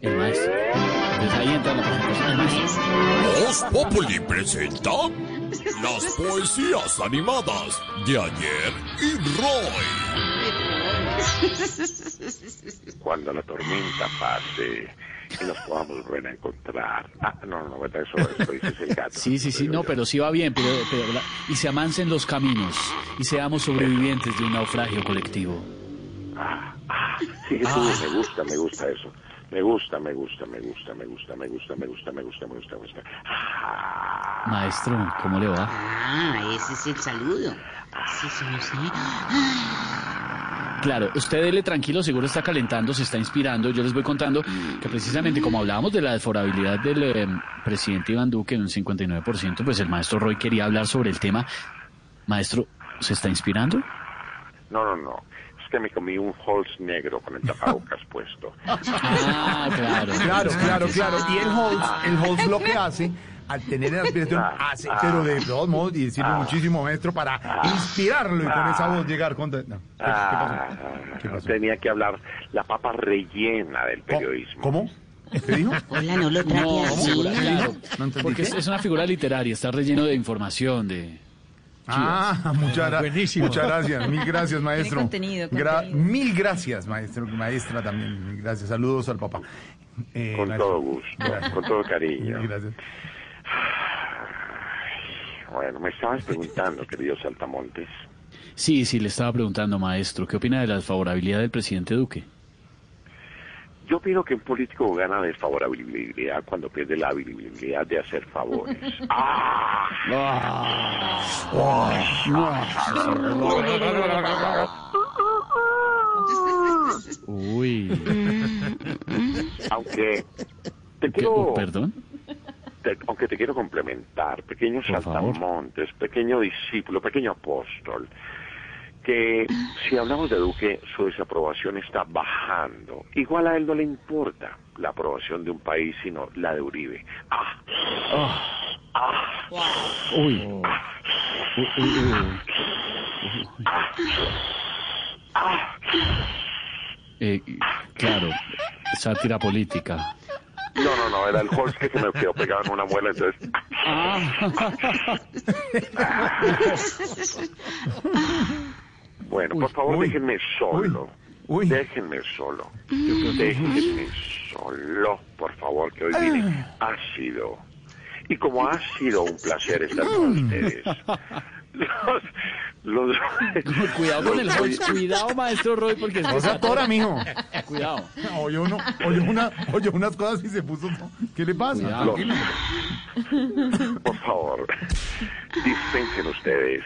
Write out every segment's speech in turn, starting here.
El maestro. Entonces ahí entra la presentación del maestro. Voz Populi presenta las poesías animadas de ayer y Roy. Cuando la tormenta pase y nos podamos volver a encontrar. Ah, no, no. Eso, eso dice el gato. Sí, sí, sí, no, yo. pero sí va bien, pero, pero la- y se amancen los caminos y seamos sobrevivientes de un naufragio colectivo. Ah, ah, sí, sí, me gusta, me gusta eso. Me gusta, me gusta, me gusta, me gusta, me gusta, me gusta, me gusta, me gusta, me gusta. Ah, Maestro, ¿cómo le va? Ah, ese es el saludo. Sí, sí, sé. Claro, usted dele tranquilo, seguro está calentando, se está inspirando. Yo les voy contando que precisamente como hablábamos de la desfavorabilidad del eh, presidente Iván Duque en un 59%, pues el maestro Roy quería hablar sobre el tema. Maestro, ¿se está inspirando? no, no, no. Que me comí un Halls negro con el tapabocas puesto. Ah, claro. Claro, claro, claro. Y el Holtz, el Holtz lo que hace, al tener la aspiración, hace, pero de todos modos, y decirle muchísimo, maestro, para inspirarlo y con esa voz llegar con... No. ¿Qué, qué Ah, pasó? ¿Qué pasó? tenía que hablar la papa rellena del periodismo. ¿Cómo? ¿Qué dijo? Hola, no lo trate No, así. figura- claro, No porque es, es una figura literaria, está relleno de información, de... Ah, muchas, Buenísimo. muchas gracias, mil gracias, maestro. contenido, Gra- contenido. mil gracias, maestro, maestra también, mil gracias. Saludos al papá. Eh, Con maestro. todo gusto, Gracias. con todo cariño. Mil gracias. Bueno, me estabas preguntando, querido Saltamontes. Sí, sí, le estaba preguntando, maestro, ¿qué opina de la desfavorabilidad del presidente Duque? Yo opino que un político gana desfavorabilidad cuando pierde la habilidad de hacer favores. ¡Ah! Uy, Aunque te ¿qué- quiero, oh, perdón. te- aunque te quiero complementar, pequeño Por favor. saltamontes, pequeño discípulo, pequeño apóstol, que si hablamos de Duque, su desaprobación está bajando. Igual a él no le importa la aprobación de un país, sino la de Uribe. ¡Ah! Uy. Uy, uy, uy. Eh, claro, sátira política. No, no, no, era el Holz que se me quedó pegado en una muela, entonces... Bueno, por favor, uy, déjenme solo. uy. Déjenme solo. Déjenme solo, por favor, que hoy vine ácido. Y como ha sido un placer estar con ustedes. Los, los- Cuidado con el los voy- Holtz, cuidado, maestro Roy, porque No se atora, mijo. Cuidado. Oyó, uno, oyó, una, oyó unas cosas y se puso... ¿Qué le pasa? Por favor, dispensen ustedes.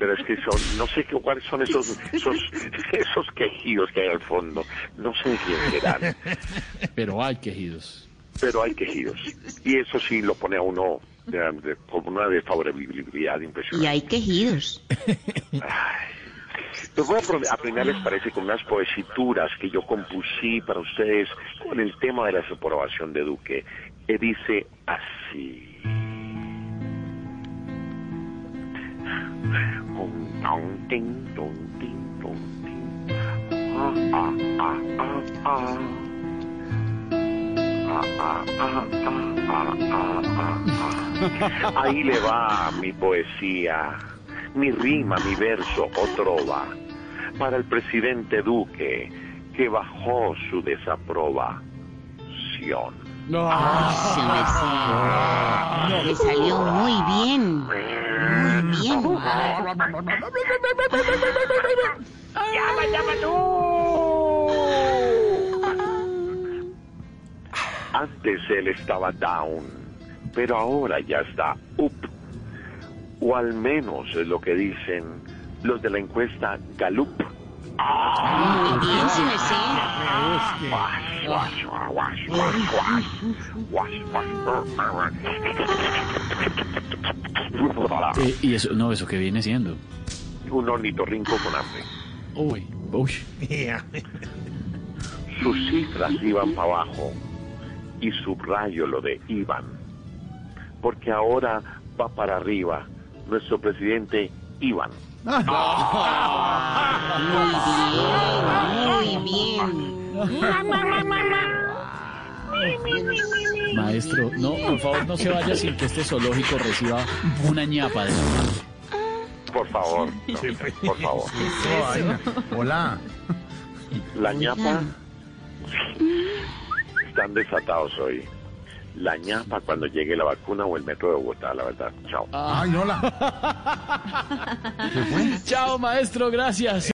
Pero es que son, no sé qué, cuáles son esos, esos, esos quejidos que hay al fondo. No sé quién serán, Pero hay quejidos. pero hay quejidos. Y eso sí lo pone a uno de, de- con una desfavorabilidad Y impresionante. hay quejidos. Les voy a aprender, les parece, con unas poesituras que yo compusí para ustedes con el tema de la desaprobación de Duque. Que dice así. Un, ton, tin, ton, tin, ton, tin. Ah, ah, ah, ah, ah. Ah, ah, ah, ah, ah, ah, ah, ah. Ahí le va mi poesía, mi rima, mi verso o trova, para el presidente Duque, que bajó su desaprobación. Se me, le salió muy bien. Muy bien. Antes él estaba down, pero ahora ya está up. O al menos es lo que dicen los de la encuesta Gallup. Muy bien, se Eh, y eso, no, eso que viene siendo. Un ornitorrinco con hambre. Uy, uy. Sus cifras iban para abajo y subrayo lo de iban, porque ahora va para arriba nuestro presidente Iván. Muy bien. Maestro, no, por favor, no se vaya sin que este zoológico reciba una ñapa de su parte. Por favor, no, por favor. Hola. La ñapa están desatados hoy. La ñapa cuando llegue la vacuna o el metro de Bogotá, la verdad. Chao. Ay, hola. Chao, maestro, gracias.